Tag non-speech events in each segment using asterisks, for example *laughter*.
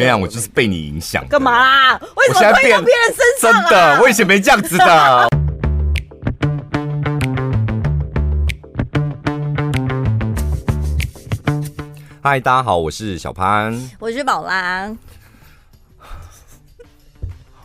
跟你讲，我就是被你影响。干嘛啦？为什么推到别人身上啊？真的，我以前没这样子的。嗨，大家好，我是小潘，我是宝拉。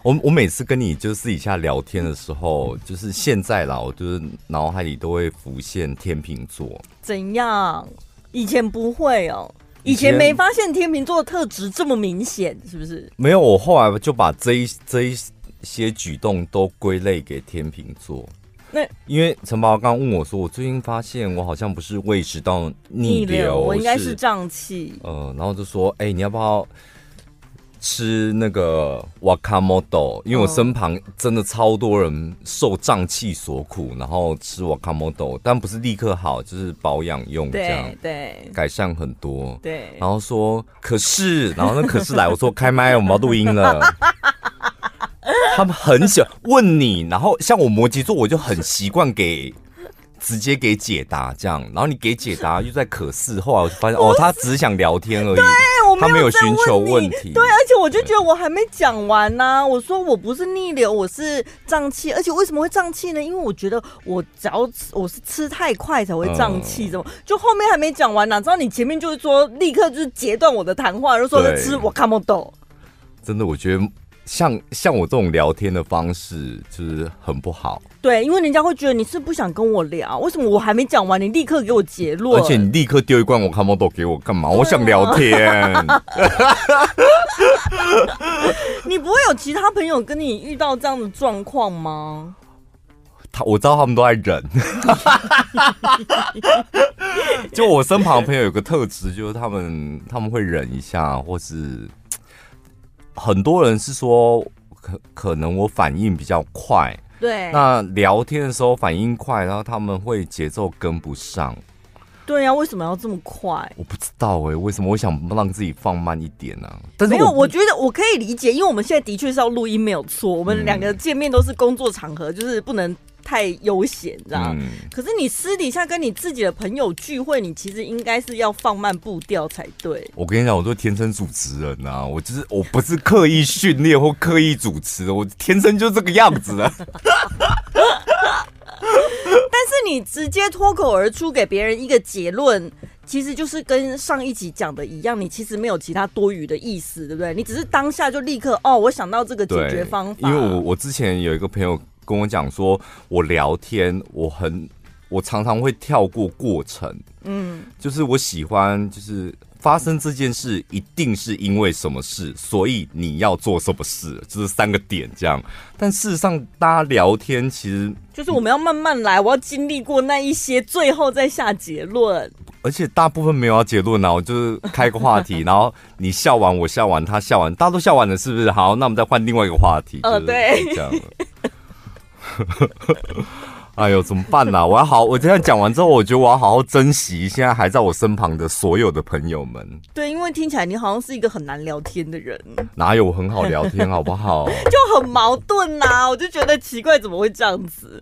我我每次跟你就是私底下聊天的时候，就是现在啦，我就是脑海里都会浮现天秤座。怎样？以前不会哦。以前没发现天秤座的特质这么明显，是不是？没有，我后来就把这一这一些举动都归类给天秤座。那因为陈宝刚问我说，我最近发现我好像不是胃食道逆流，逆流我应该是胀气。呃，然后就说，哎、欸，你要不要？吃那个瓦卡莫豆，因为我身旁真的超多人受胀气所苦，然后吃 wakamoto，，但不是立刻好，就是保养用这样，对，对，改善很多，对。然后说，可是，然后那可是来，我说开麦，我们要录音了。*laughs* 他们很喜欢问你，然后像我摩羯座，我就很习惯给。直接给解答这样，然后你给解答 *laughs* 又在可视，后来我就发现哦，他只是想聊天而已，对，我没有他没有寻求问题。对，而且我就觉得我还没讲完呢、啊。我说我不是逆流，我是胀气，而且为什么会胀气呢？因为我觉得我只要我是吃太快才会胀气，怎么、嗯、就后面还没讲完呢、啊？知道你前面就是说立刻就是截断我的谈话，就说在吃我看不懂。真的，我觉得。像像我这种聊天的方式就是很不好，对，因为人家会觉得你是不想跟我聊，为什么我还没讲完，你立刻给我结论，而且你立刻丢一罐我看不懂给我干嘛？我想聊天。*laughs* 你不会有其他朋友跟你遇到这样的状况吗？他我知道他们都在忍，*laughs* 就我身旁的朋友有个特质，就是他们他们会忍一下，或是。很多人是说，可可能我反应比较快，对。那聊天的时候反应快，然后他们会节奏跟不上。对呀、啊，为什么要这么快？我不知道哎、欸，为什么我想让自己放慢一点呢、啊？但是没有，我觉得我可以理解，因为我们现在的确是要录音，没有错。我们两个见面都是工作场合，就是不能。太悠闲，知道、嗯、可是你私底下跟你自己的朋友聚会，你其实应该是要放慢步调才对。我跟你讲，我是天生主持人呐、啊，我就是我不是刻意训练 *laughs* 或刻意主持，我天生就这个样子啊。*laughs* 但是你直接脱口而出给别人一个结论，其实就是跟上一集讲的一样，你其实没有其他多余的意思，对不对？你只是当下就立刻哦，我想到这个解决方法。因为我我之前有一个朋友。跟我讲说，我聊天我很，我常常会跳过过程，嗯，就是我喜欢，就是发生这件事一定是因为什么事，所以你要做什么事，就是三个点这样。但事实上，大家聊天其实就是我们要慢慢来，我要经历过那一些，最后再下结论。而且大部分没有要结论啊，我就是开个话题，*laughs* 然后你笑完，我笑完，他笑完，大家都笑完了，是不是？好，那我们再换另外一个话题。呃，对，这样。*laughs* 哎呦，怎么办呢、啊？我要好，我这样讲完之后，我觉得我要好好珍惜现在还在我身旁的所有的朋友们。对，因为听起来你好像是一个很难聊天的人。哪有很好聊天，好不好？*laughs* 就很矛盾呐、啊，我就觉得奇怪，怎么会这样子？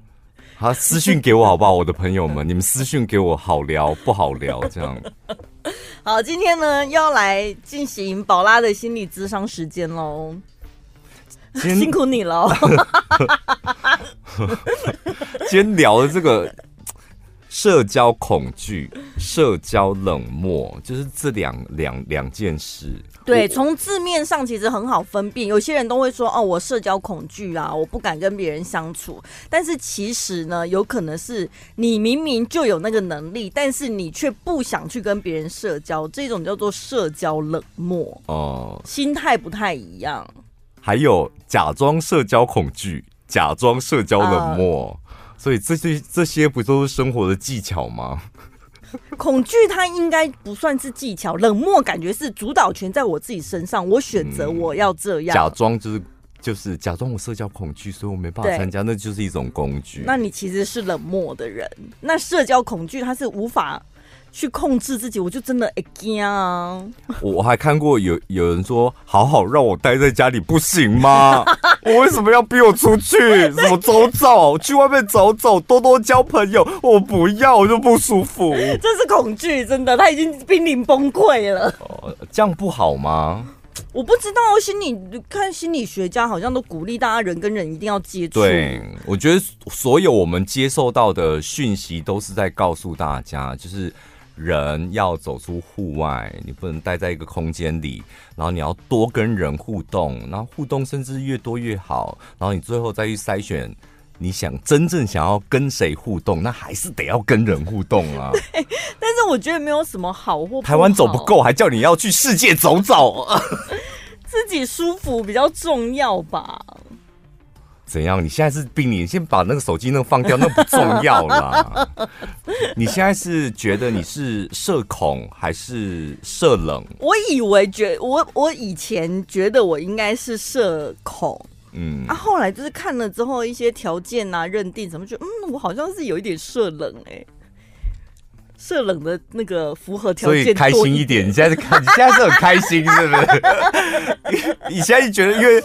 好，私讯给我好不好？我的朋友们，你们私讯给我，好聊不好聊？这样。*laughs* 好，今天呢要来进行宝拉的心理咨商时间喽。辛苦你了。*laughs* 今天聊的这个社交恐惧、社交冷漠，就是这两两两件事。对，从字面上其实很好分辨。有些人都会说：“哦，我社交恐惧啊，我不敢跟别人相处。”但是其实呢，有可能是你明明就有那个能力，但是你却不想去跟别人社交，这种叫做社交冷漠。哦，心态不太一样。还有假装社交恐惧，假装社交冷漠，呃、所以这些这些不都是生活的技巧吗？*laughs* 恐惧它应该不算是技巧，冷漠感觉是主导权在我自己身上，我选择我要这样。嗯、假装就是就是假装我社交恐惧，所以我没办法参加，那就是一种工具。那你其实是冷漠的人，那社交恐惧它是无法。去控制自己，我就真的会惊啊！我还看过有有人说，好好让我待在家里不行吗？*laughs* 我为什么要逼我出去？什么走走，去外面走走，多多交朋友？我不要，我就不舒服。*laughs* 这是恐惧，真的，他已经濒临崩溃了。哦，这样不好吗？我不知道心理看心理学家好像都鼓励大家人跟人一定要接触。对，我觉得所有我们接受到的讯息都是在告诉大家，就是人要走出户外，你不能待在一个空间里，然后你要多跟人互动，然后互动甚至越多越好，然后你最后再去筛选。你想真正想要跟谁互动，那还是得要跟人互动啊。对，但是我觉得没有什么好或好。台湾走不够，还叫你要去世界走走，*laughs* *laughs* 自己舒服比较重要吧？怎样？你现在是病理？你先把那个手机那个放掉，那不重要啦。*laughs* 你现在是觉得你是社恐还是社冷？我以为觉我我以前觉得我应该是社恐。嗯，啊，后来就是看了之后一些条件啊，认定怎么觉得，嗯，我好像是有一点社冷哎、欸，社冷的那个符合条件，所以开心一点。你现在是看，你现在是很开心，是不是？*laughs* 你现在是觉得，因为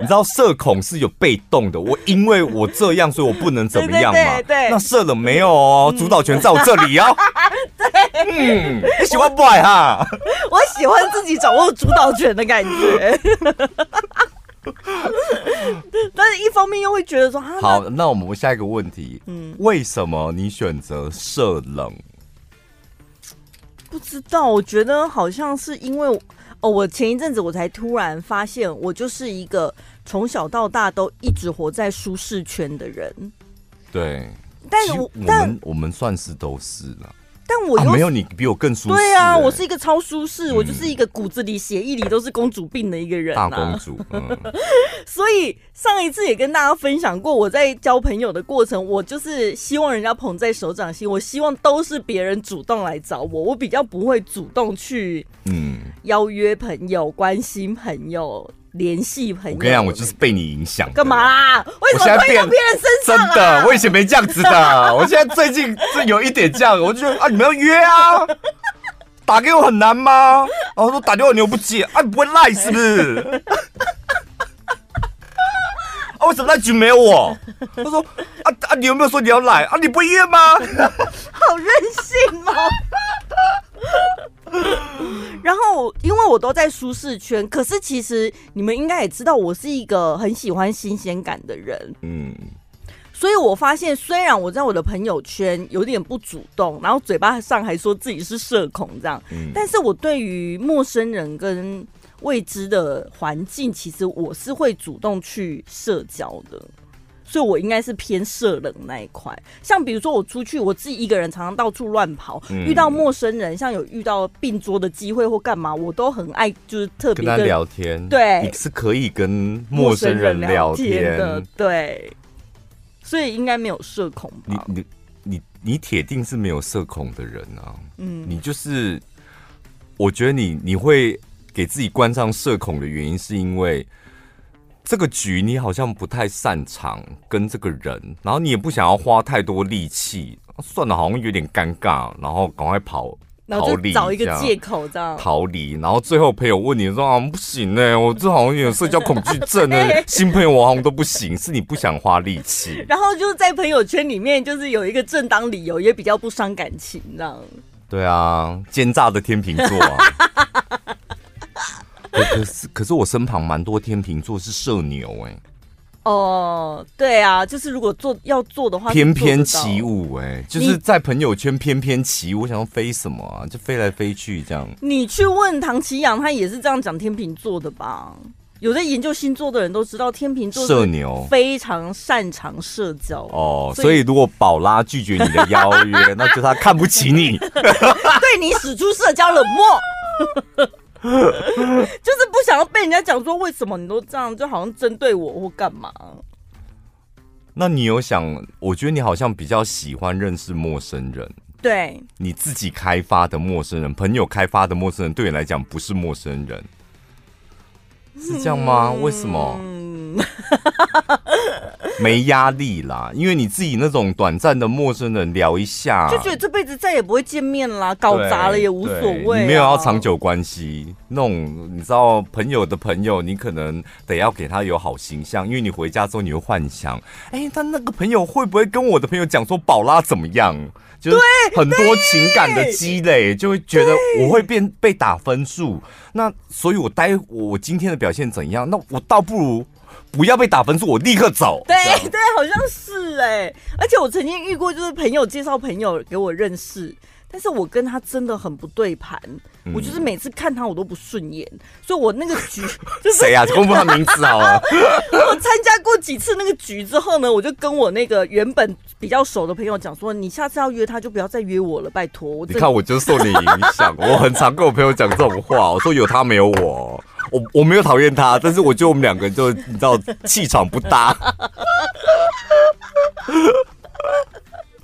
你知道社恐是有被动的，我因为我这样，所以我不能怎么样嘛。对，那社冷没有哦，主导权在我这里哦。*laughs* 对，嗯，你喜欢不爱哈？*laughs* 我喜欢自己掌握主导权的感觉。*laughs* 但是，一方面又会觉得说，好，那我们下一个问题，嗯，为什么你选择社冷？不知道，我觉得好像是因为哦，我前一阵子我才突然发现，我就是一个从小到大都一直活在舒适圈的人。对，但是我，但我们我们算是都是了。但我又、啊、没有你比我更舒适、欸。对啊，我是一个超舒适，嗯、我就是一个骨子里血液里都是公主病的一个人、啊。大公主。嗯、所以上一次也跟大家分享过，我在交朋友的过程，我就是希望人家捧在手掌心，我希望都是别人主动来找我，我比较不会主动去嗯邀约朋友、关心朋友。联系朋友，我跟你讲，我就是被你影响。干嘛啦？为什么推到别人身上、啊？真的，我以前没这样子的。我现在最近是有一点这样，我就觉得啊，你们要约啊，打给我很难吗？然后说打电话你又不接，啊，你不会赖是不是？啊，为什么那局没有我？他说啊啊，你有没有说你要来啊？你不会约吗？好任性哦。*laughs* 然后，因为我都在舒适圈，可是其实你们应该也知道，我是一个很喜欢新鲜感的人。嗯，所以我发现，虽然我在我的朋友圈有点不主动，然后嘴巴上还说自己是社恐这样，嗯，但是我对于陌生人跟未知的环境，其实我是会主动去社交的。所以，我应该是偏社冷那一块。像比如说，我出去，我自己一个人，常常到处乱跑，嗯、遇到陌生人，像有遇到并桌的机会或干嘛，我都很爱，就是特别跟，跟他聊天。对，你是可以跟陌生人聊天，的。对，所以应该没有社恐吧？你你你你铁定是没有社恐的人啊！嗯，你就是，我觉得你你会给自己关上社恐的原因，是因为。这个局你好像不太擅长跟这个人，然后你也不想要花太多力气，算了，好像有点尴尬，然后赶快跑，然后就找一个借口这样逃离，然后最后朋友问你说啊不行呢、欸，我这好像有点社交恐惧症呢，*laughs* 新朋友我好像都不行，是你不想花力气，*laughs* 然后就是在朋友圈里面就是有一个正当理由，也比较不伤感情这样。对啊，奸诈的天秤座啊。*laughs* 可是，可是我身旁蛮多天秤座是社牛哎、欸。哦，对啊，就是如果做要做的话，翩翩起舞哎、欸，就是在朋友圈翩翩起舞。我想要飞什么啊？就飞来飞去这样。你去问唐奇阳，他也是这样讲天秤座的吧？有在研究星座的人都知道，天秤座社牛非常擅长社交哦。所以如果宝拉拒绝你的邀约，那就他看不起你，对你使出社交冷漠。*laughs* 就是不想要被人家讲说，为什么你都这样，就好像针对我或干嘛？那你有想？我觉得你好像比较喜欢认识陌生人。对，你自己开发的陌生人，朋友开发的陌生人，对你来讲不是陌生人，是这样吗？为什么？嗯，*laughs* 没压力啦，因为你自己那种短暂的陌生人聊一下，就觉得这辈子再也不会见面啦，搞砸了也无所谓、啊。你没有要长久关系，那种你知道朋友的朋友，你可能得要给他有好形象，因为你回家之后你会幻想，哎、欸，他那个朋友会不会跟我的朋友讲说宝拉怎么样？就是很多情感的积累，就会觉得我会变被打分数。那所以，我待我今天的表现怎样？那我倒不如不要被打分数，我立刻走。对对，好像是哎、欸。而且我曾经遇过，就是朋友介绍朋友给我认识。但是我跟他真的很不对盘，嗯，我就是每次看他我都不顺眼，所以我那个局 *laughs* 就是谁啊？公布他名字好了。*laughs* 我参加过几次那个局之后呢，我就跟我那个原本比较熟的朋友讲说，你下次要约他就不要再约我了，拜托。你看我就受你影响，*laughs* 我很常跟我朋友讲这种话，我说有他没有我，我我没有讨厌他，但是我觉得我们两个人就你知道气场不搭。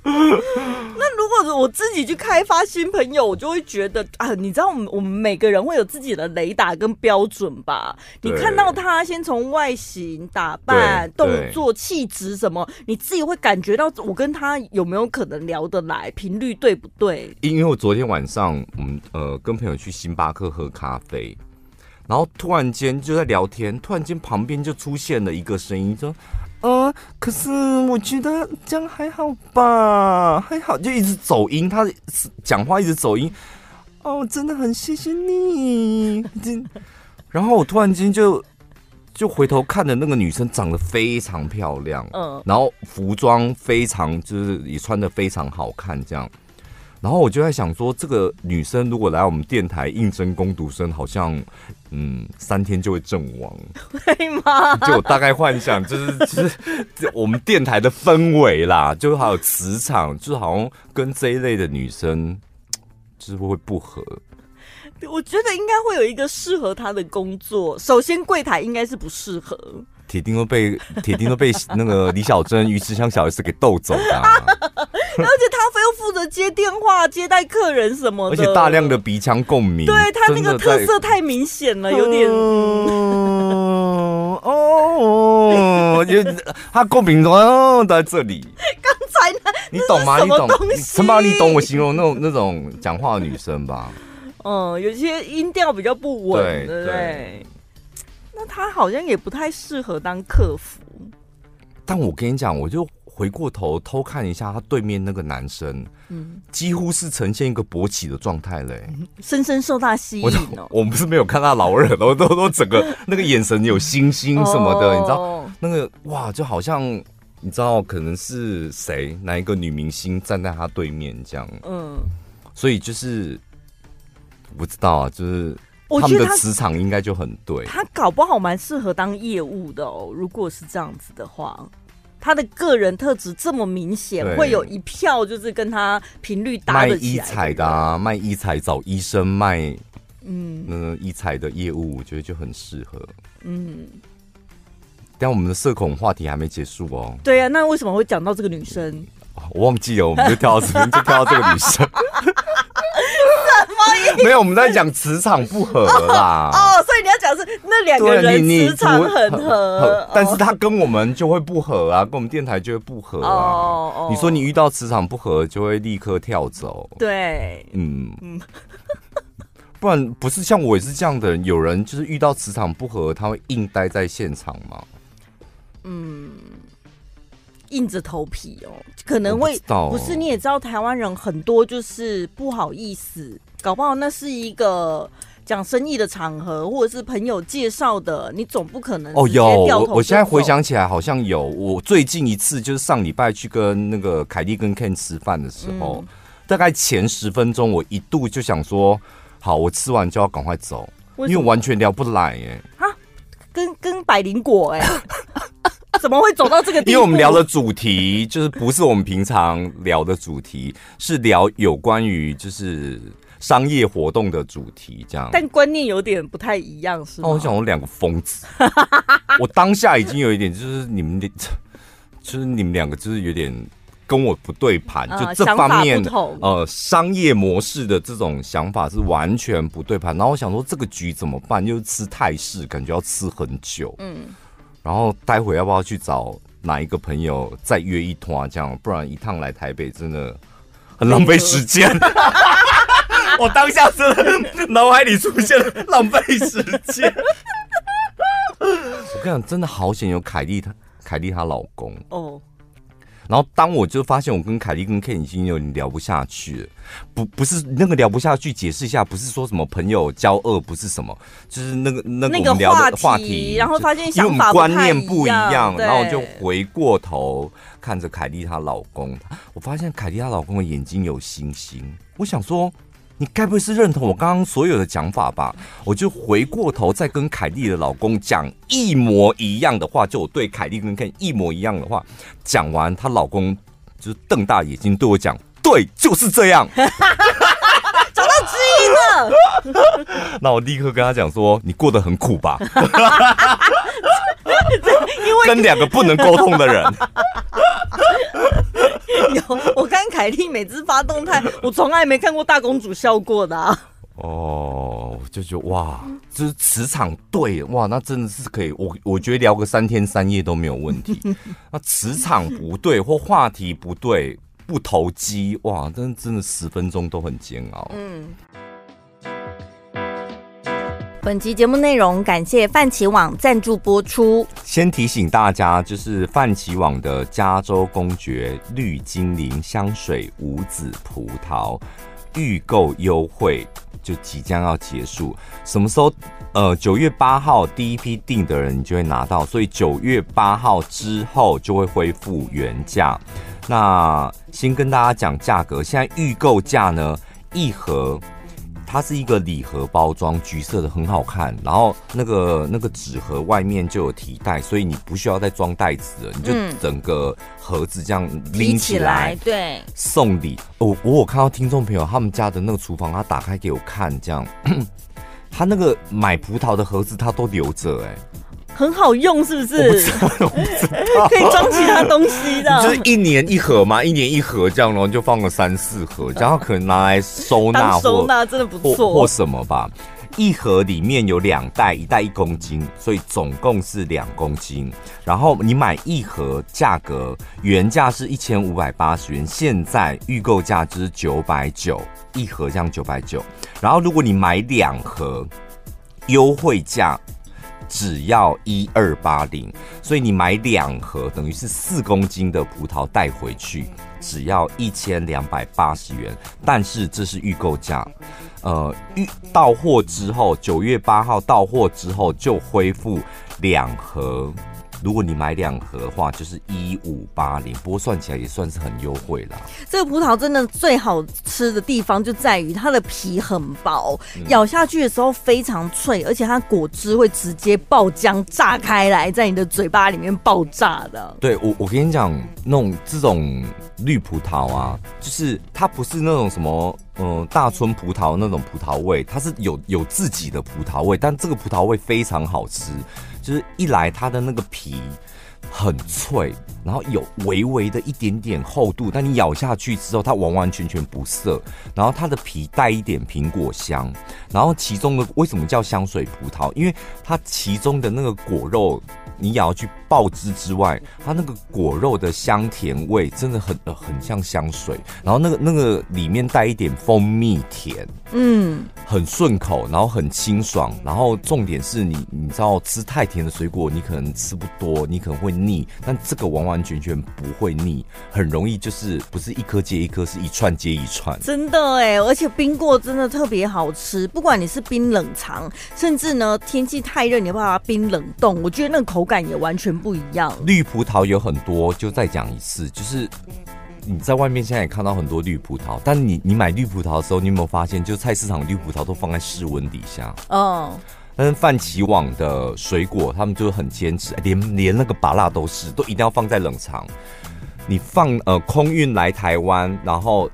那如果我自己去开发新朋友，我就会觉得啊，你知道我们我们每个人会有自己的雷达跟标准吧？你看到他，先从外形、打扮、动作、气质什么，你自己会感觉到我跟他有没有可能聊得来，频率对不对？因为我昨天晚上，我们呃跟朋友去星巴克喝咖啡，然后突然间就在聊天，突然间旁边就出现了一个声音说。呃，可是我觉得这样还好吧，还好，就一直走音，他讲话一直走音。哦，真的很谢谢你。然后我突然间就就回头看的那个女生长得非常漂亮，嗯，然后服装非常就是也穿的非常好看，这样。然后我就在想说，这个女生如果来我们电台应征工读生，好像嗯三天就会阵亡，会吗？就我大概幻想，就是 *laughs* 就是我们电台的氛围啦，就还有磁场，就是好像跟这一类的女生 *tsk* 就是会不合。我觉得应该会有一个适合她的工作，首先柜台应该是不适合。铁定都被 *laughs* 铁定都被那个李小珍、鱼池乡小 S 给逗走的，*laughs* 而且他非要负责接电话、接待客人什么的，而且大量的鼻腔共鸣，对他那个特色太明显了，有点 *laughs* 哦，就他共鸣都在这里。刚才呢，你懂吗？你懂？陈宝，你懂我形容那种那种讲话的女生吧？嗯，有些音调比较不稳，对对，对。那他好像也不太适合当客服，但我跟你讲，我就回过头偷看一下他对面那个男生，嗯，几乎是呈现一个勃起的状态嘞，深深受他吸引哦。我不是没有看到老二，*laughs* 都都都整个那个眼神有星星什么的，你知道？那个哇，就好像你知道可能是谁哪一个女明星站在他对面这样，嗯，所以就是不知道啊，就是。他们的磁场应该就很对，他搞不好蛮适合当业务的哦。如果是这样子的话，他的个人特质这么明显，会有一票就是跟他频率搭得起来。卖医彩的啊，卖医彩找医生卖，嗯，那医彩的业务，我觉得就很适合。嗯，但我们的社恐话题还没结束哦。对啊，那为什么会讲到这个女生？我忘记了，我们就跳到这边，就跳到这个女生。*laughs* 没有，我们在讲磁场不合啦。哦，哦，所以你要讲是那两个人磁场很合，但是他跟我们就会不合啊，跟我们电台就会不合啊。哦哦，你说你遇到磁场不合，就会立刻跳走。对，嗯嗯，*laughs* 不然不是像我也是这样的人，有人就是遇到磁场不合，他会硬待在现场吗？嗯。硬着头皮哦，可能会不是，你也知道台湾人很多就是不好意思，搞不好那是一个讲生意的场合，或者是朋友介绍的，你总不可能哦。有我，我现在回想起来好像有，我最近一次就是上礼拜去跟那个凯蒂跟 Ken 吃饭的时候，嗯，大概前十分钟，我一度就想说，好，我吃完就要赶快走，因为完全聊不来耶。啊，跟跟百灵果哎。*laughs* 怎么会走到这个地步？因为我们聊的主题就是不是我们平常聊的主题，是聊有关于就是商业活动的主题，这样。但观念有点不太一样，是吗？我想我两个疯子，*laughs* 我当下已经有一点就是你们的，*laughs* 就是你们两个就是有点跟我不对盘，就这方面呃商业模式的这种想法是完全不对盘。然后我想说这个局怎么办？就是吃泰式，感觉要吃很久。嗯。然后待会要不要去找哪一个朋友再约一团这样？不然一趟来台北真的很浪费时间。*laughs* 我当下真的脑海里出现了浪费时间。我跟你讲，真的好险有凯莉她凯莉她老公哦。然后当我就发现我跟凯莉跟 Ken 已经有点聊不下去了，不不是那个聊不下去，解释一下，不是说什么朋友交恶，不是什么，就是那个那个我们聊的话题，然后发现因为我们观念不一样，然后我就回过头看着凯莉她老公，我发现凯莉她老公的眼睛有星星，我想说。你该不会是认同我刚刚所有的讲法吧？我就回过头再跟凯莉的老公讲一模一样的话，就我对凯莉跟 Ken 一模一样的话，讲完，她老公就是瞪大眼睛对我讲：“对，就是这样。”找到知音了。那我立刻跟他讲说：“你过得很苦吧？” *laughs* 因为跟两个不能沟通的人。*laughs* 有，我看凯莉每次发动态，*laughs* 我从来没看过大公主笑过的啊。哦，就觉得哇，就是磁场对哇，那真的是可以。我我觉得聊个三天三夜都没有问题。*laughs* 那磁场不对或话题不对，不投机哇，真的真的十分钟都很煎熬。嗯。本集节目内容感谢泛起网赞助播出。先提醒大家，就是泛起网的加州公爵绿精灵香水五子葡萄预购优惠就即将要结束。什么时候？呃，九月八号第一批订的人你就会拿到，所以九月八号之后就会恢复原价。那先跟大家讲价格，现在预购价呢，一盒。它是一个礼盒包装，橘色的很好看。然后那个那个纸盒外面就有提袋，所以你不需要再装袋子了，你就整个盒子这样拎起来，对，送礼。我我有看到听众朋友他们家的那个厨房，他打开给我看，这样，*clears throat* 他那个买葡萄的盒子他都留着，哎。很好用，是不是？可以装其他东西的。就是一年一盒嘛，一年一盒这样，然后就放个三四盒，然后可能拿来收纳，收纳真的不错，或什么吧。一盒里面有两袋，一袋一公斤，所以总共是两公斤。然后你买一盒，价格原价是一千五百八十元，现在预购价就是九百九，一盒这样九百九。然后如果你买两盒，优惠价。只要一二八零，所以你买两盒，等于是四公斤的葡萄带回去，只要一千两百八十元。但是这是预购价，呃，预到货之后，九月八号到货之后就恢复两盒。如果你买两盒的话，就是一五八零，不过算起来也算是很优惠了。这个葡萄真的最好吃的地方就在于它的皮很薄，嗯、咬下去的时候非常脆，而且它果汁会直接爆浆炸开来，在你的嘴巴里面爆炸的。对，我我跟你讲，那种这种绿葡萄啊，就是它不是那种什么嗯大春葡萄那种葡萄味，它是有有自己的葡萄味，但这个葡萄味非常好吃。就是一来它的那个皮很脆，然后有微微的一点点厚度，但你咬下去之后，它完完全全不涩。然后它的皮带一点苹果香，然后其中的为什么叫香水葡萄？因为它其中的那个果肉。你咬下去爆汁之外，它那个果肉的香甜味真的很很像香水，然后那个那个里面带一点蜂蜜甜，嗯，很顺口，然后很清爽，然后重点是你你知道吃太甜的水果，你可能吃不多，你可能会腻，但这个完完全全不会腻，很容易就是不是一颗接一颗，是一串接一串，真的哎，而且冰过真的特别好吃，不管你是冰冷藏，甚至呢天气太热，你要把它冰冷冻，我觉得那个口。感也完全不一样。绿葡萄有很多，就再讲一次，就是你在外面现在也看到很多绿葡萄，但你你买绿葡萄的时候，你有没有发现，就菜市场绿葡萄都放在室温底下？哦。但是泛起网的水果，他们就很坚持，连连那个把辣都是，都一定要放在冷藏。你放呃空运来台湾，然后。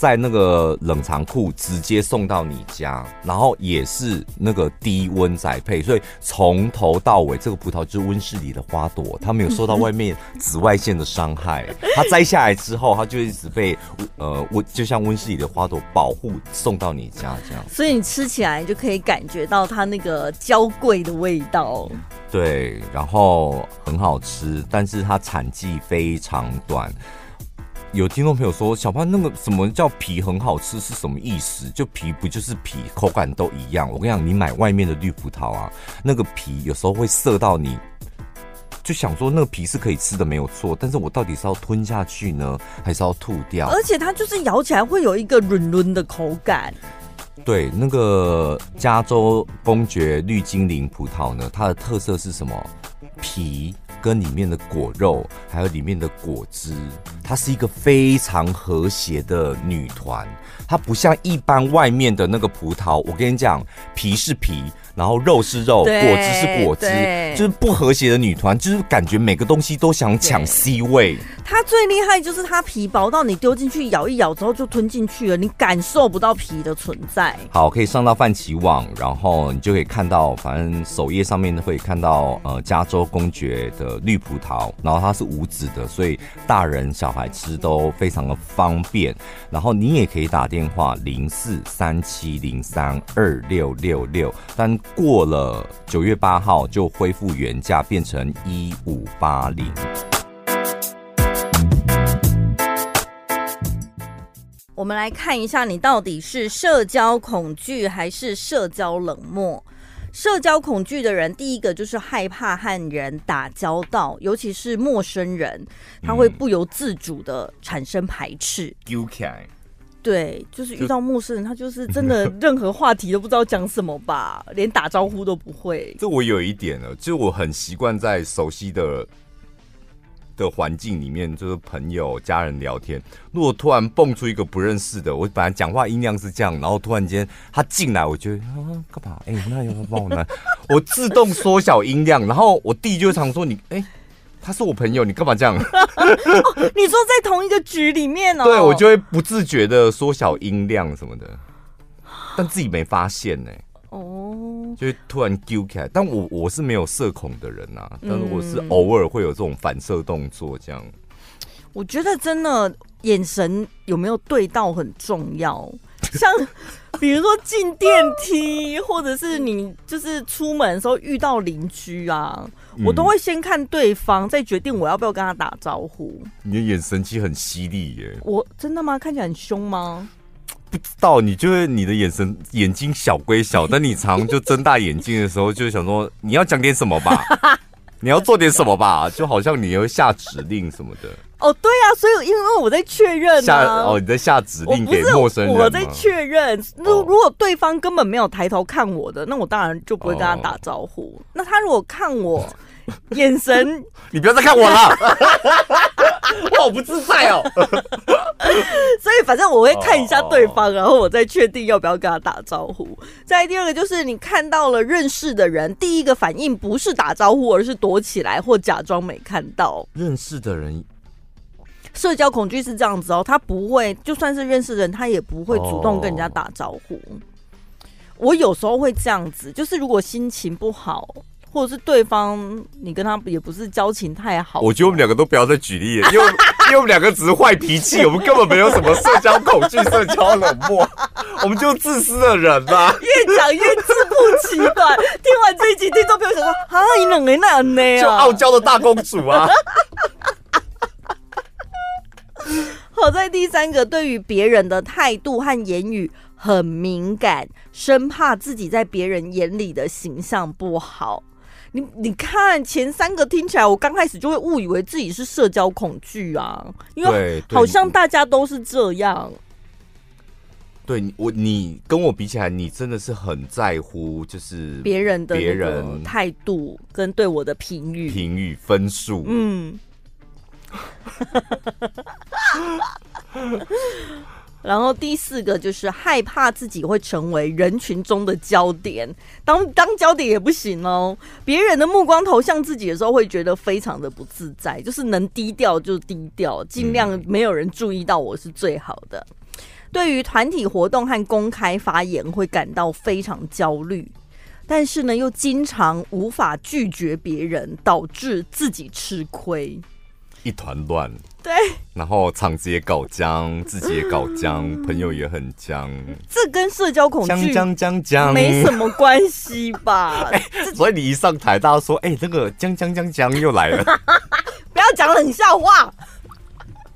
在那个冷藏库直接送到你家，然后也是那个低温栽培，所以从头到尾这个葡萄就是温室里的花朵，它没有受到外面紫外线的伤害。它摘下来之后，它就一直被呃温，就像温室里的花朵保护，送到你家这样。所以你吃起来就可以感觉到它那个娇贵的味道。对，然后很好吃，但是它产季非常短。有听众朋友说，小潘那个什么叫皮很好吃是什么意思？就皮不就是皮，口感都一样。我跟你讲，你买外面的绿葡萄啊，那个皮有时候会涩到你，就想说那个皮是可以吃的没有错，但是我到底是要吞下去呢，还是要吐掉？而且它就是咬起来会有一个润润的口感。对，那个加州公爵绿精灵葡萄呢，它的特色是什么？皮。跟里面的果肉，还有里面的果汁，它是一个非常和谐的女团。它不像一般外面的那个葡萄，我跟你讲，皮是皮。然后肉是肉，果汁是果汁，就是不和谐的女团，就是感觉每个东西都想抢 C 位。它最厉害就是它皮薄到你丢进去咬一咬之后就吞进去了，你感受不到皮的存在。好，可以上到泛奇网，然后你就可以看到，反正首页上面会看到呃加州公爵的绿葡萄，然后它是无籽的，所以大人小孩吃都非常的方便。然后你也可以打电话零四三七零三二六六六，但过了九月八号就恢复原价，变成一五八零。我们来看一下，你到底是社交恐惧还是社交冷漠？社交恐惧的人，第一个就是害怕和人打交道，尤其是陌生人，他会不由自主的产生排斥。丢开。对，就是遇到陌生人，他就是真的 *laughs* 任何话题都不知道讲什么吧，连打招呼都不会。这我有一点了，就我很习惯在熟悉的的环境里面，就是朋友、家人聊天。如果突然蹦出一个不认识的，我本来讲话音量是这样，然后突然间他进来，我觉得啊，干嘛？哎、欸，那有没有帮我拿？*laughs* 我自动缩小音量，然后我弟就常说你哎。欸他是我朋友，你干嘛这样？*laughs* 哦，你说在同一个局里面哦？对，我就会不自觉的缩小音量什么的，但自己没发现呢。哦，就会突然丢起来。但我我是没有社恐的人呐，但是我是偶尔会有这种反射动作，这样。我觉得真的眼神有没有对到很重要。像 *laughs* 比如说进电梯，或者是你就是出门的时候遇到邻居啊，嗯、我都会先看对方，再决定我要不要跟他打招呼。你的眼神其实很犀利耶！我真的吗？看起来很凶吗？不知道，你就是你的眼神，眼睛小归小，但你常就睁大眼睛的时候，就想说你要讲点什么吧，*laughs* 你要做点什么吧，就好像你要下指令什么的。哦，对啊，所以因为我在确认下哦，你在下指令给陌生人，我在确认。如如果对方根本没有抬头看我的，那我当然就不会跟他打招呼。哦、那他如果看我，*laughs* 眼神，*laughs* 你不要再看我了，*laughs* 我好不自在哦。所以反正我会看一下对方，然后我再确定要不要跟他打招呼。再第二个就是你看到了认识的人，第一个反应不是打招呼，而是躲起来或假装没看到。认识的人。社交恐惧是这样子哦，他不会，就算是认识人，他也不会主动跟人家打招呼。Oh. 我有时候会这样子，就是如果心情不好，或者是对方你跟他也不是交情太好，我觉得我们两个都不要再举例了，因为 *laughs* 因为我们两个只是坏脾气，我们根本没有什么社交恐惧、社交冷漠，*laughs* 我们就自私的人嘛。越讲越自不其短，听完这一集，听众朋友想说啊，你冷没那呢？就傲娇的大公主啊。*laughs* 好在第三个，对于别人的态度和言语很敏感，生怕自己在别人眼里的形象不好。你你看前三个听起来，我刚开始就会误以为自己是社交恐惧啊，因为好像大家都是这样。对，对我你跟我比起来，你真的是很在乎，就是别人的别人态度跟对我的评语、评语分数，嗯。*laughs* 然后第四个就是害怕自己会成为人群中的焦点，当当焦点也不行哦。别人的目光投向自己的时候，会觉得非常的不自在。就是能低调就低调，尽量没有人注意到我是最好的。对于团体活动和公开发言，会感到非常焦虑，但是呢，又经常无法拒绝别人，导致自己吃亏。一团乱。对，然后场子也搞僵，自己也搞僵，*laughs* 朋友也很僵。这跟社交恐惧僵僵僵僵没什么关系吧？欸、*laughs* 所以你一上台，大家说：“哎、欸，那个僵僵僵僵又来了。*laughs* ”不要讲冷笑话。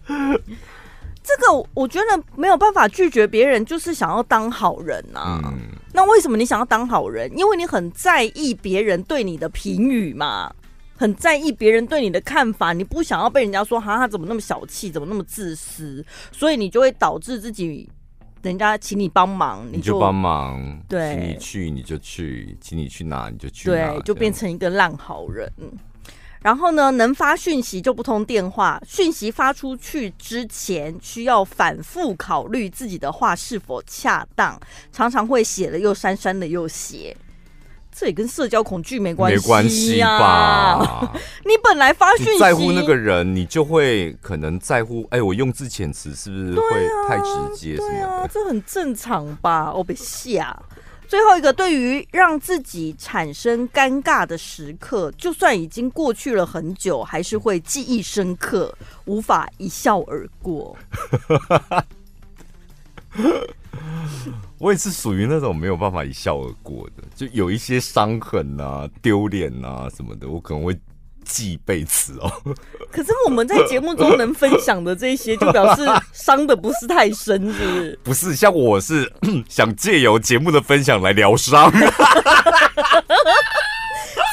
这个我觉得没有办法拒绝别人，就是想要当好人呐、啊。嗯、那为什么你想要当好人？因为你很在意别人对你的评语嘛。很在意别人对你的看法，你不想要被人家说，哈，他怎么那么小气，怎么那么自私，所以你就会导致自己，人家请你帮忙，你就帮忙，对，请你去你就去，请你去哪你就去哪，对，就变成一个烂好人。然后呢，能发讯息就不通电话，讯息发出去之前需要反复考虑自己的话是否恰当，常常会写了又删，删了又写。这也跟社交恐惧没关系、啊，没关系吧？*laughs* 你本来发讯息在乎那个人，你就会可能在乎。哎，我用字遣词是不是会太直接？对啊，这很正常吧？我被吓。最后一个，对于让自己产生尴尬的时刻，就算已经过去了很久，还是会记忆深刻，无法一笑而过。*laughs* 我也是属于那种没有办法一笑而过的，就有一些伤痕啊、丢脸啊什么的，我可能会记一辈子哦。*laughs* 可是我们在节目中能分享的这些，就表示伤的不是太深，是不是？*laughs* 不是，像我是 *clears throat* 想借由节目的分享来疗伤。*laughs*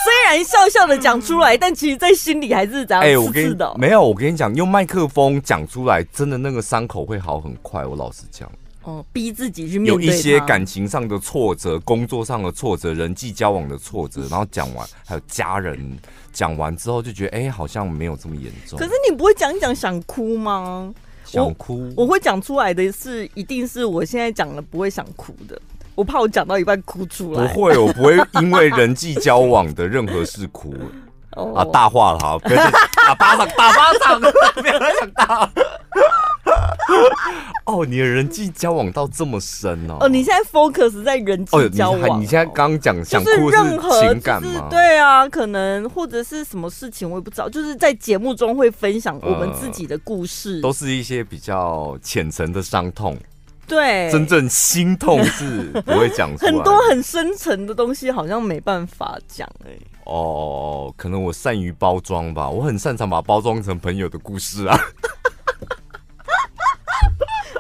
虽然笑笑的讲出来，但其实在心里还是这样。哎、欸，我跟你没有，我跟你讲，用麦克风讲出来，真的那个伤口会好很快。我老实讲。哦，逼自己去面对有一些感情上的挫折，工作上的挫折，人际交往的挫折，然后讲完，还有家人讲完之后，就觉得哎、欸，好像没有这么严重。可是你不会讲一讲想哭吗？想哭，我，我会讲出来的是，一定是我现在讲了不会想哭的，我怕我讲到一半哭出来。不会，我不会因为人际交往的任何事哭。哦、啊，大话了哈，不要打巴掌，打巴掌，不要再想大。哦，你的人际交往到这么深哦？哦，你现在 focus 在人际交往？哦、你，你现在刚讲想哭是情感吗？对啊，可能或者是什么事情我也不知道，就是在节目中会分享我们自己的故事，呃、都是一些比较浅层的伤痛。对，真正心痛是不会讲出来，*laughs* 很多很深层的东西好像没办法讲哎、欸。哦，可能我善于包装吧，我很擅长把包装成朋友的故事啊。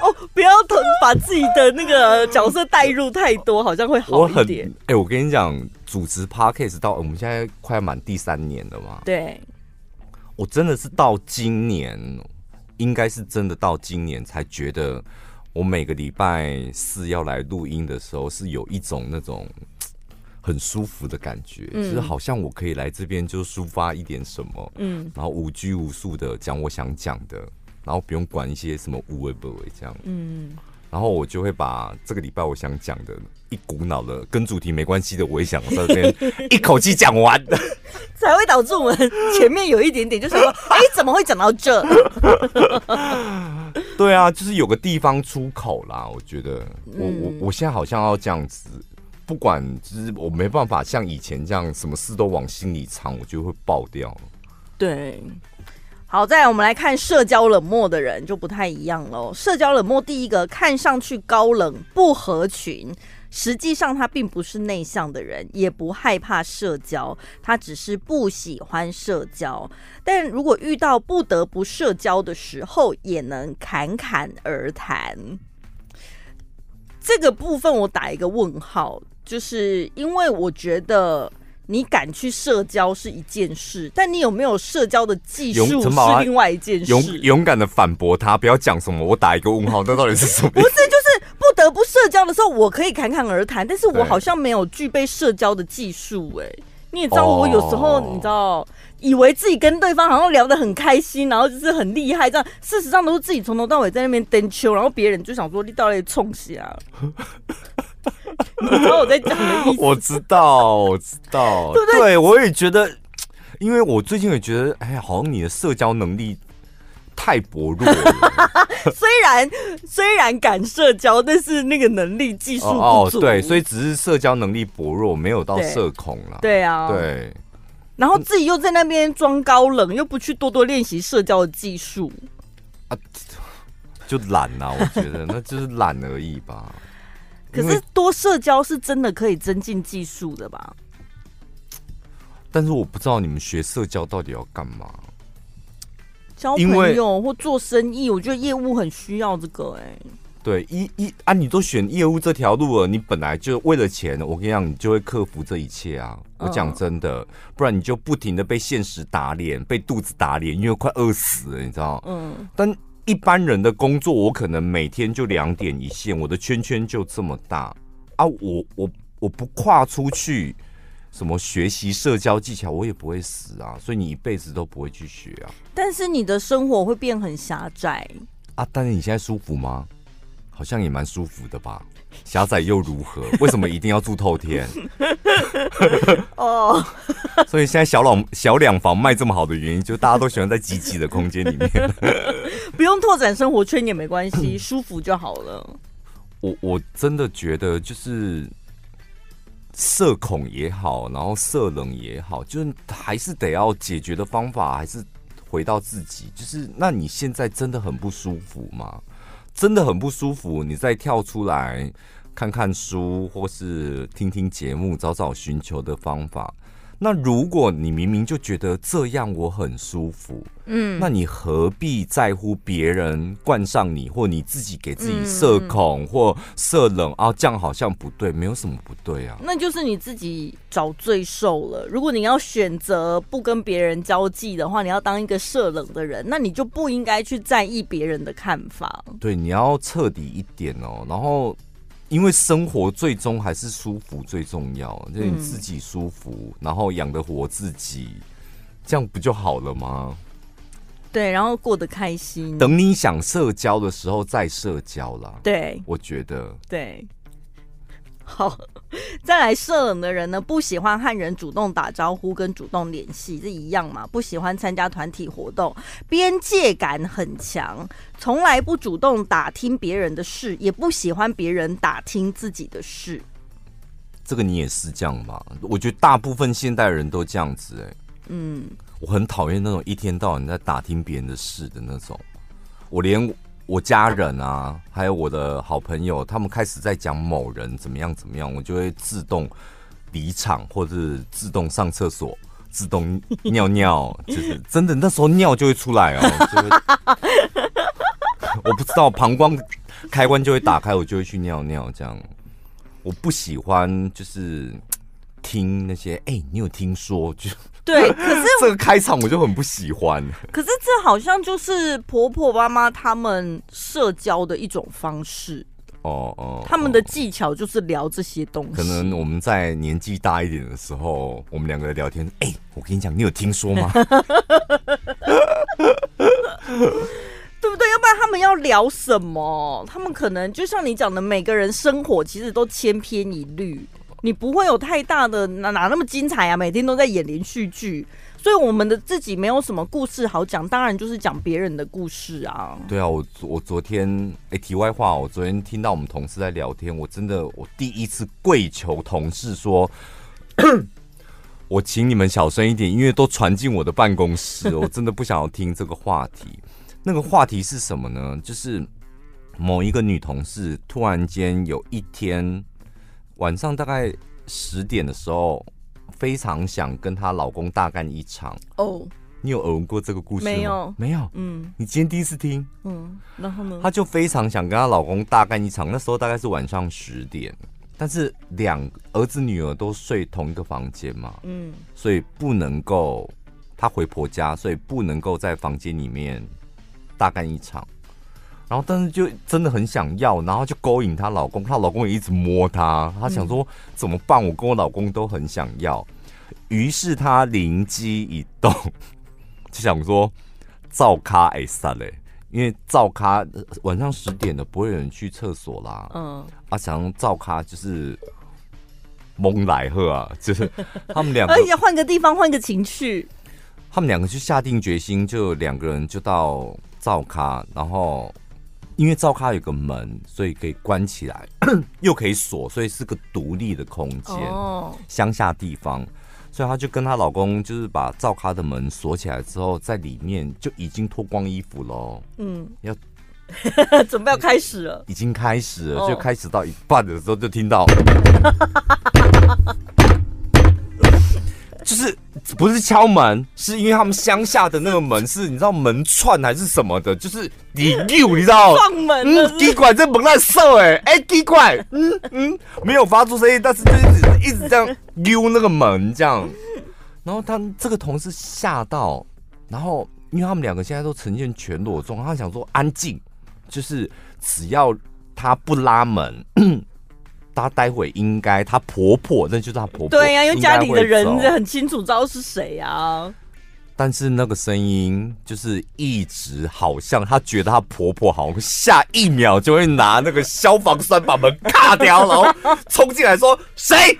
哦，不要把自己的那个角色带入太多，好像会好一点。哎、欸，我跟你讲，主持 Podcast 到我们现在快要满第三年了嘛。对，我真的是到今年，应该是真的到今年才觉得。我每个礼拜四要来录音的时候，是有一种那种很舒服的感觉，嗯、就是好像我可以来这边就抒发一点什么，嗯，然后无拘无束的讲我想讲的，然后不用管一些什么无为不为这样，嗯，然后我就会把这个礼拜我想讲的一股脑的跟主题没关系的，我也想在这边 *laughs* 一口气讲完，*laughs* 才会导致我们前面有一点点就是说，哎，怎么会讲到这？*laughs* 对啊，就是有个地方出口啦。我觉得我，我我我现在好像要这样子，不管就是我没办法像以前这样，什么事都往心里藏，我就会爆掉。对，好，再来我们来看社交冷漠的人就不太一样喽。社交冷漠，第一个看上去高冷不合群。实际上，他并不是内向的人，也不害怕社交，他只是不喜欢社交。但如果遇到不得不社交的时候，也能侃侃而谈。这个部分我打一个问号，就是因为我觉得。你敢去社交是一件事，但你有没有社交的技术是另外一件事。勇勇敢的反驳他，不要讲什么。我打一个问号，那到底是什么？不是，就是不得不社交的时候，我可以侃侃而谈，但是我好像没有具备社交的技术。哎，你也知道，我有时候你知道，以为自己跟对方好像聊得很开心，然后就是很厉害，这样事实上都是自己从头到尾在那边登秋，然后别人就想说你到底冲啥？*laughs* 你知道我在讲的意思？*laughs* 我知道，我知道，对不对？对，我也觉得，因为我最近也觉得，哎呀，好像你的社交能力太薄弱了。*laughs* 虽然虽然敢社交，但是那个能力技术不足。哦，对，所以只是社交能力薄弱，没有到社恐了。对啊，对。然后自己又在那边装高冷，又不去多多练习社交的技术啊，就懒呐、啊！我觉得那就是懒而已吧。可是多社交是真的可以增进技术的吧？但是我不知道你们学社交到底要干嘛？交朋友或做生意，我觉得业务很需要这个哎、欸。对，一一啊，你都选业务这条路了，你本来就为了钱，我跟你讲，你就会克服这一切啊！我讲真的，不然你就不停的被现实打脸，被肚子打脸，因为快饿死了，你知道？嗯。但一般人的工作，我可能每天就两点一线，我的圈圈就这么大啊！我我我不跨出去，什么学习社交技巧，我也不会死啊！所以你一辈子都不会去学啊。但是你的生活会变很狭窄啊！但是你现在舒服吗？好像也蛮舒服的吧？狭窄又如何？*laughs* 为什么一定要住透天？*laughs* 哦，*laughs* 所以现在小老小两房卖这么好的原因，就大家都喜欢在挤挤的空间里面，不用拓展生活圈也没关系，舒服就好了。我我真的觉得，就是社恐也好，然后社冷也好，就是还是得要解决的方法，还是回到自己。就是那你现在真的很不舒服吗？真的很不舒服，你再跳出来看看书，或是听听节目，找找寻求的方法。那如果你明明就觉得这样我很舒服，嗯，那你何必在乎别人冠上你，或你自己给自己设恐或设冷啊？这样好像不对，没有什么不对啊。那就是你自己找罪受了。如果你要选择不跟别人交际的话，你要当一个设冷的人，那你就不应该去在意别人的看法。对，你要彻底一点哦，然后。因为生活最终还是舒服最重要，就是你自己舒服，然后养得活自己，这样不就好了吗？对，然后过得开心。等你想社交的时候再社交啦。对，我觉得对。好，再来社冷的人呢，不喜欢和人主动打招呼跟主动联系，这一样嘛？不喜欢参加团体活动，边界感很强，从来不主动打听别人的事，也不喜欢别人打听自己的事。这个你也是这样吗？我觉得大部分现代人都这样子哎、欸。嗯，我很讨厌那种一天到晚在打听别人的事的那种，我连。我家人啊，还有我的好朋友，他们开始在讲某人怎么样怎么样，我就会自动离场，或者是自动上厕所，自动尿尿，*laughs* 就是真的那时候尿就会出来哦。就会 *laughs* 我不知道膀胱开关就会打开，我就会去尿尿。这样我不喜欢，就是听那些哎、你有听说就。*laughs* 对，可是 *laughs* 这个开场我就很不喜欢。*laughs* 可是这好像就是婆婆妈妈他们社交的一种方式哦哦，他们的技巧就是聊这些东西。可能我们在年纪大一点的时候，我们两个人聊天，哎、欸，我跟你讲，你有听说吗？对不对？要不然他们要聊什么？他们可能就像你讲的，每个人生活其实都千篇一律。你不会有太大的哪哪那么精彩啊？每天都在演连续剧，所以我们的自己没有什么故事好讲，当然就是讲别人的故事啊。对啊，我我昨天哎、欸，题外话，我昨天听到我们同事在聊天，我真的我第一次跪求同事说，*coughs* 我请你们小声一点，因为都传进我的办公室，*laughs* 我真的不想要听这个话题。那个话题是什么呢？就是某一个女同事突然间有一天。晚上大概十点的时候，非常想跟她老公大干一场。哦、oh，你有耳闻过这个故事吗？没有，没有。嗯，你今天第一次听。嗯，然后呢？她就非常想跟她老公大干一场。那时候大概是晚上十点，但是两儿子女儿都睡同一个房间嘛。嗯，所以不能够她回婆家，所以不能够在房间里面大干一场。然后，但是就真的很想要，然后就勾引她老公，她老公也一直摸她，她想说怎么办？我跟我老公都很想要，于是她灵机一动，*laughs* 就想说照咖哎杀嘞，因为照咖晚上十点了，不会有人去厕所啦。嗯，啊，想照咖就是蒙来喝啊，*laughs* 就是他们两个，要换个地方，换个情趣。他们两个就下定决心，就两个人就到灶咖，然后。因为灶咖有个门，所以可以关起来，*coughs* 又可以锁，所以是个独立的空间。乡下地方，所以她就跟她老公就是把灶咖的门锁起来之后，在里面就已经脱光衣服喽。嗯，要 *laughs* 准备要开始了，已经开始了，就开始到一半的时候就听到。*laughs* 就是不是敲门，是因为他们乡下的那个门是，你知道门串还是什么的，就是你溜，*laughs* 你知道？撞门。嗯，奇怪，这门在射哎，哎，奇怪，嗯嗯，没有发出声音，但是就一直这样溜那个门这样。然后他这个同事吓到，然后因为他们两个现在都呈现全裸状，他想说安静，就是只要他不拉门。她待会应该，她婆婆那就是她婆婆。对呀、啊，因为家里的人很清楚知道是谁啊。但是那个声音就是一直好像她觉得她婆婆好像下一秒就会拿那个消防栓把门卡掉，然 *laughs* 后冲进来说谁？*laughs*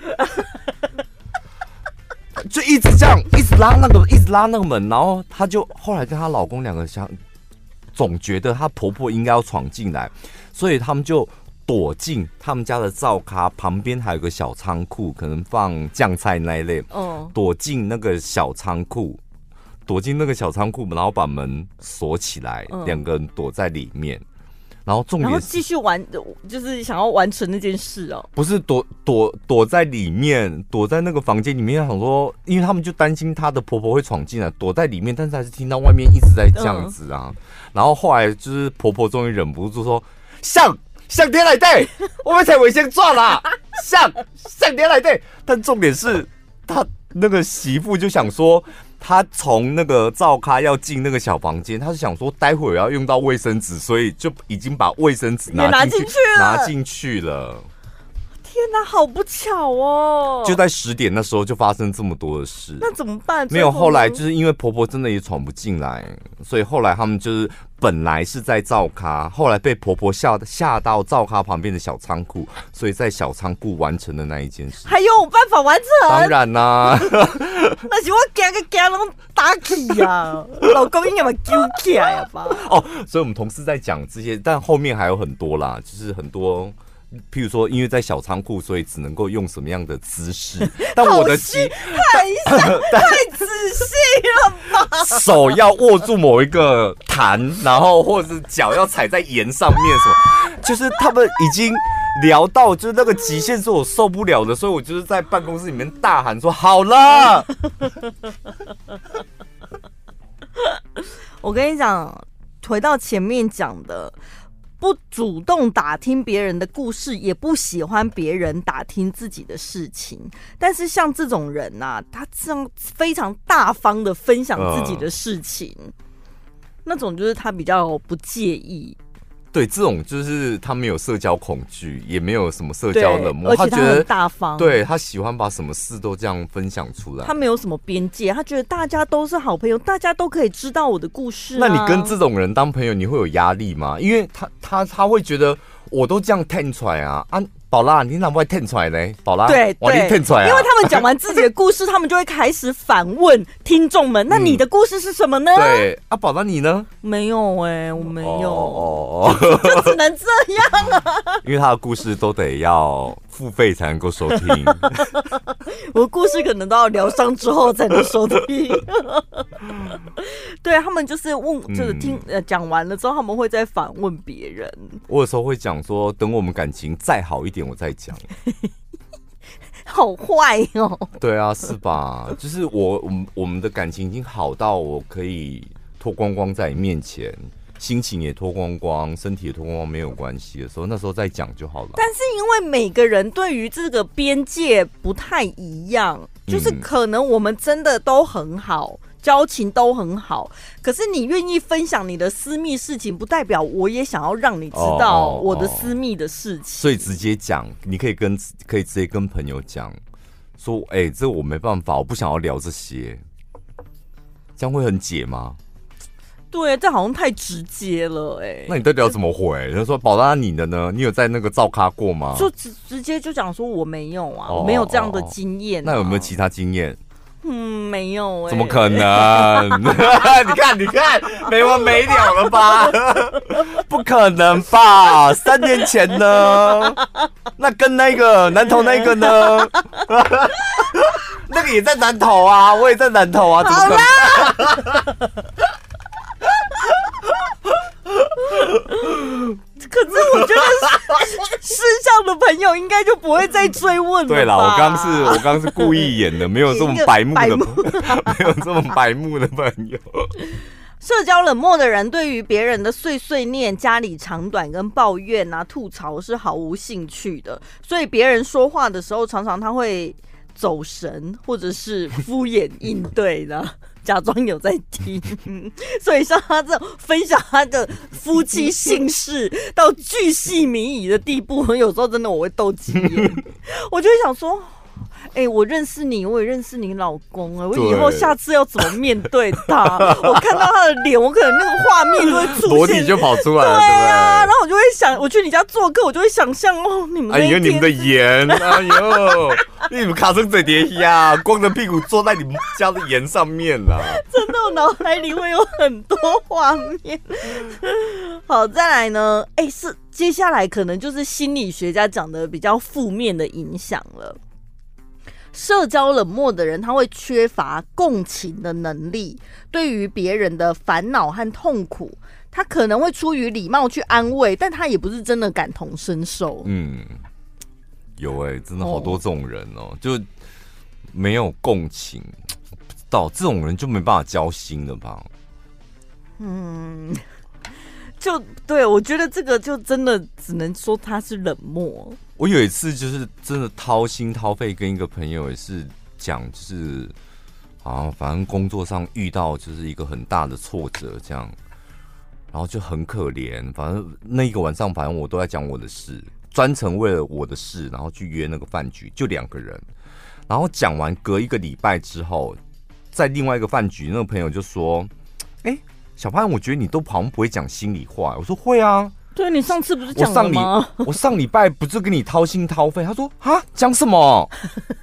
就一直这样，一直拉那个，一直拉那个门，然后她就后来跟她老公两个想，总觉得她婆婆应该要闯进来，所以他们就。躲进他们家的灶咖旁边，还有个小仓库，可能放酱菜那一类。嗯，躲进那个小仓库，躲进那个小仓库，然后把门锁起来，两、嗯、个人躲在里面。然后重点是继续完，就是想要完成那件事哦。不是躲躲躲在里面，躲在那个房间里面，想说，因为他们就担心她的婆婆会闯进来，躲在里面，但是还是听到外面一直在这样子啊。嗯、然后后来就是婆婆终于忍不住说：“像。”上天来对，我们才危险撞啦。*laughs* 上上天来对，但重点是他那个媳妇就想说，他从那个灶咖要进那个小房间，他是想说待会儿要用到卫生纸，所以就已经把卫生纸拿进去，拿进去了。天哪，好不巧哦！就在十点那时候就发生这么多的事，那怎么办？没有，后来就是因为婆婆真的也闯不进来，所以后来他们就是本来是在灶咖，后来被婆婆吓吓到灶咖旁边的小仓库，所以在小仓库完成的那一件事。还有办法完成？当然啦、啊，*laughs* 那是我惊个惊拢打起呀，*laughs* 老公应该把揪起来了吧？哦，所以我们同事在讲这些，但后面还有很多啦，就是很多。譬如说，因为在小仓库，所以只能够用什么样的姿势？*laughs* 但我的太 *laughs* 太仔细了吧？手要握住某一个坛，然后或者是脚要踩在盐上面，什么？就是他们已经聊到，就是那个极限是我受不了的，所以我就是在办公室里面大喊说：“好了！” *laughs* 我跟你讲，回到前面讲的。不主动打听别人的故事，也不喜欢别人打听自己的事情。但是像这种人呐、啊，他这样非常大方的分享自己的事情，那种就是他比较不介意。对，这种就是他没有社交恐惧，也没有什么社交冷漠，而且他很大方。对，他喜欢把什么事都这样分享出来。他没有什么边界，他觉得大家都是好朋友，大家都可以知道我的故事、啊。那你跟这种人当朋友，你会有压力吗？因为他他他会觉得我都这样听出来啊啊。宝拉，你哪不会听出来呢？宝拉，对，对听出来，因为他们讲完自己的故事，他们就会开始反问听众们：“ *laughs* 那你的故事是什么呢？”对，啊，宝拉你呢？没有哎，我没有，哦，*laughs* 就只能这样啊。*laughs* 因为他的故事都得要付费才能够收听，*laughs* 我的故事可能都要疗伤之后才能收听。*laughs* 对，他们就是问，就是听呃讲完了之后，他们会再反问别人。我有时候会讲说，等我们感情再好一点，我再讲。*laughs* 好坏哦。对啊，是吧？就是我，我们我们的感情已经好到我可以脱光光在你面前。心情也脱光光，身体也脱光光，没有关系的时候，那时候再讲就好了。但是因为每个人对于这个边界不太一样，就是可能我们真的都很好，嗯、交情都很好，可是你愿意分享你的私密事情，不代表我也想要让你知道我的私密的事情。哦哦哦，所以直接讲，你可以跟可以直接跟朋友讲，说，哎、欸，这我没办法，我不想要聊这些，这样会很解吗？对，这好像太直接了哎、欸。那你到底要怎么回？他说：“宝拉，你的呢？你有在那个照咖过吗？”就直直接就讲说我没有啊，哦、我没有这样的经验、啊。那有没有其他经验？嗯，没有哎、欸。怎么可能？*laughs* *laughs* 你看，你看，没完没了了吧？*laughs* 不可能吧？三年前呢？那跟那个南投那个呢？那个也在南投啊，我也在南投啊，怎么可能？*laughs* 可是我觉得世上的朋友应该就不会再追问了。对啦，我刚是我刚是故意演的，没有这么 *laughs* 白目的，*laughs* 没有这么白目的朋友。社交冷漠的人，对于别人的碎碎念、家里长短跟抱怨啊、吐槽是毫无兴趣的，所以别人说话的时候，常常他会走神，或者是敷衍应对的。假装有在听，*laughs* 所以像他这种分享他的夫妻姓氏到巨细靡遗的地步，有时候真的我会斗鸡眼，*laughs* 我就会想说。哎、欸，我认识你，我也认识你老公啊。我以后下次要怎么面对他？*laughs* 我看到他的脸，我可能那个画面就会出现，裸体就跑出来了。对啊，然后我就会想，我去你家做客，我就会想象哦，你们哎呦，你们的盐，*laughs* 哎呦，你们卡成嘴碟呀，光着屁股坐在你们家的盐上面啊。真的，我脑海里会有很多画面。好，再来呢？哎、欸，是接下来可能就是心理学家讲的比较负面的影响了。社交冷漠的人，他会缺乏共情的能力。对于别人的烦恼和痛苦，他可能会出于礼貌去安慰，但他也不是真的感同身受。嗯，有哎、欸，真的好多这种人哦、就没有共情，不知道这种人就没办法交心了吧？嗯，就对，我觉得这个就真的只能说他是冷漠。我有一次就是真的掏心掏肺跟一个朋友也是讲，就是啊，反正工作上遇到就是一个很大的挫折，这样，然后就很可怜。反正那一个晚上，反正我都在讲我的事，专程为了我的事，然后去约那个饭局，就两个人。然后讲完隔一个礼拜之后，在另外一个饭局，那个朋友就说：“哎，小潘，我觉得你都好像不会讲心里话。”我说：“会啊。”对，你上次不是讲了吗？我上礼我上礼拜不是跟你掏心掏肺？他说啊，讲什么？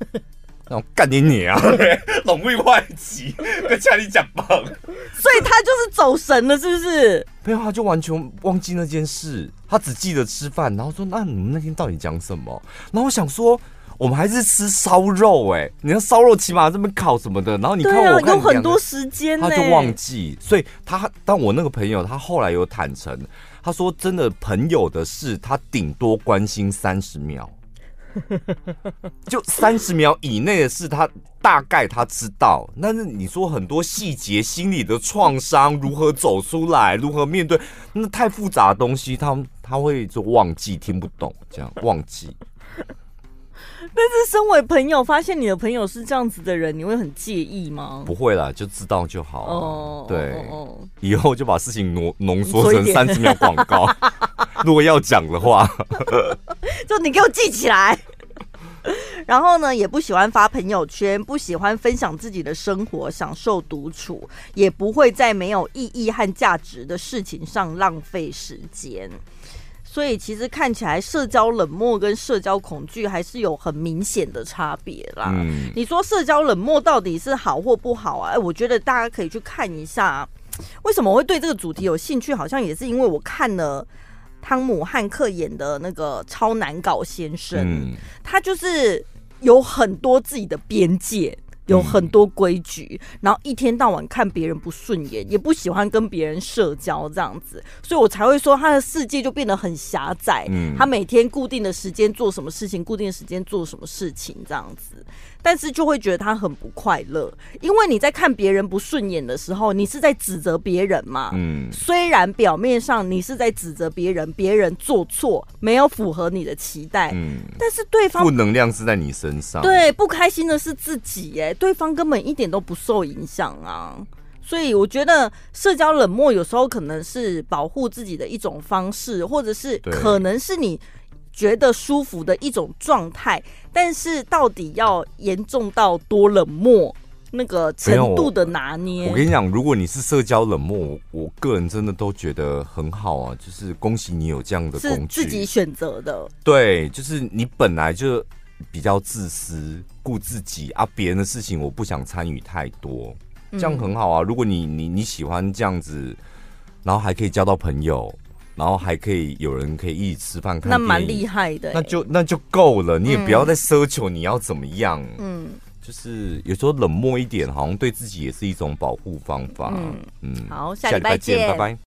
*laughs* 然后干你你啊，*laughs* 龙未坏机，跟家里讲棒。所以他就是走神了，是不是？*laughs* 没有，他就完全忘记那件事，他只记得吃饭。然后说，那你们那天到底讲什么？然后我想说，我们还是吃烧肉哎、欸，你看烧肉起码这边烤什么的。然后你看我有很多时间、欸，他就忘记。所以他，但我那个朋友，他后来有坦诚。他说：“真的，朋友的事，他顶多关心三十秒，*laughs* 就三十秒以内的事，他大概他知道。但是你说很多细节、心理的创伤如何走出来，如何面对，那太复杂的东西，他他会就忘记，听不懂，这样忘记。” *laughs* 但是，身为朋友，发现你的朋友是这样子的人，你会很介意吗？不会啦，就知道就好。哦，对，以后就把事情浓浓缩成三十秒广告。*laughs* 如果要讲的话，*laughs* 就你给我记起来。然后呢，也不喜欢发朋友圈，不喜欢分享自己的生活，享受独处，也不会在没有意义和价值的事情上浪费时间。所以其实看起来，社交冷漠跟社交恐惧还是有很明显的差别啦。嗯，你说社交冷漠到底是好或不好啊？哎，我觉得大家可以去看一下，为什么我会对这个主题有兴趣？好像也是因为我看了汤姆汉克演的那个《超难搞先生》，嗯，他就是有很多自己的边界。有很多规矩，然后一天到晚看别人不顺眼，也不喜欢跟别人社交这样子，所以我才会说他的世界就变得很狭窄。嗯，他每天固定的时间做什么事情，固定的时间做什么事情这样子。但是就会觉得他很不快乐，因为你在看别人不顺眼的时候，你是在指责别人嘛。嗯，虽然表面上你是在指责别人，别人做错没有符合你的期待，嗯，但是对方负能量是在你身上，对，不开心的是自己，哎，对方根本一点都不受影响啊。所以我觉得社交冷漠有时候可能是保护自己的一种方式，或者是可能是你。觉得舒服的一种状态，但是到底要严重到多冷漠，那个程度的拿捏，我跟你讲，如果你是社交冷漠，我个人真的都觉得很好啊，就是恭喜你有这样的工具，是自己选择的。对，就是你本来就比较自私，顾自己啊，别人的事情我不想参与太多，这样很好啊。如果你你你喜欢这样子，然后还可以交到朋友。然后还可以有人可以一起吃饭看，那蛮厉害的。那就那就够了，你也不要再奢求你要怎么样。嗯，就是有时候冷漠一点，好像对自己也是一种保护方法。嗯嗯，好，下礼拜见，拜拜。